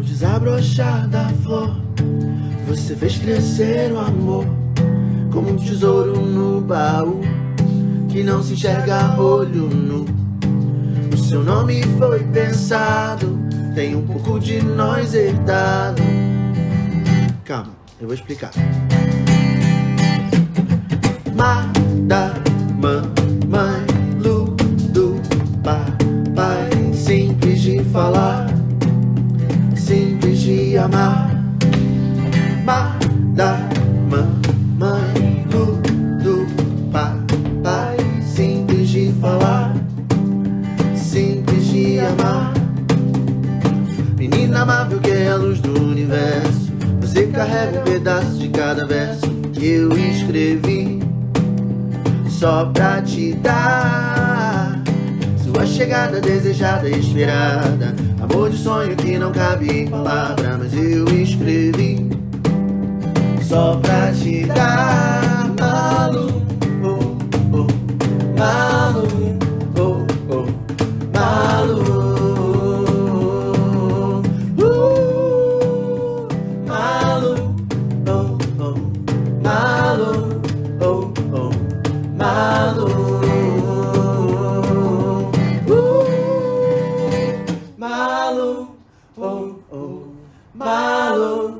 desabrochar da flor, você fez crescer o amor como um tesouro no baú que não se enxerga olho nu. O seu nome foi pensado, tem um pouco de nós herdado. Calma, eu vou explicar. Mada, mamãe, Lu, do papai, simples de falar, de amar. Mada, mamãe, Lu, do papai, simples de falar, simples de amar. Menina amável que é a luz do universo, você carrega um pedaço de cada verso que eu escrevi só pra te dar chegada desejada esperada. Amor de sonho que não cabe em palavra, mas eu escrevi só pra te dar. Malu, oh, oh, malu, oh, oh, malu. Uh, malu, oh, oh, Malu, oh oh, Malu, oh oh, Malu.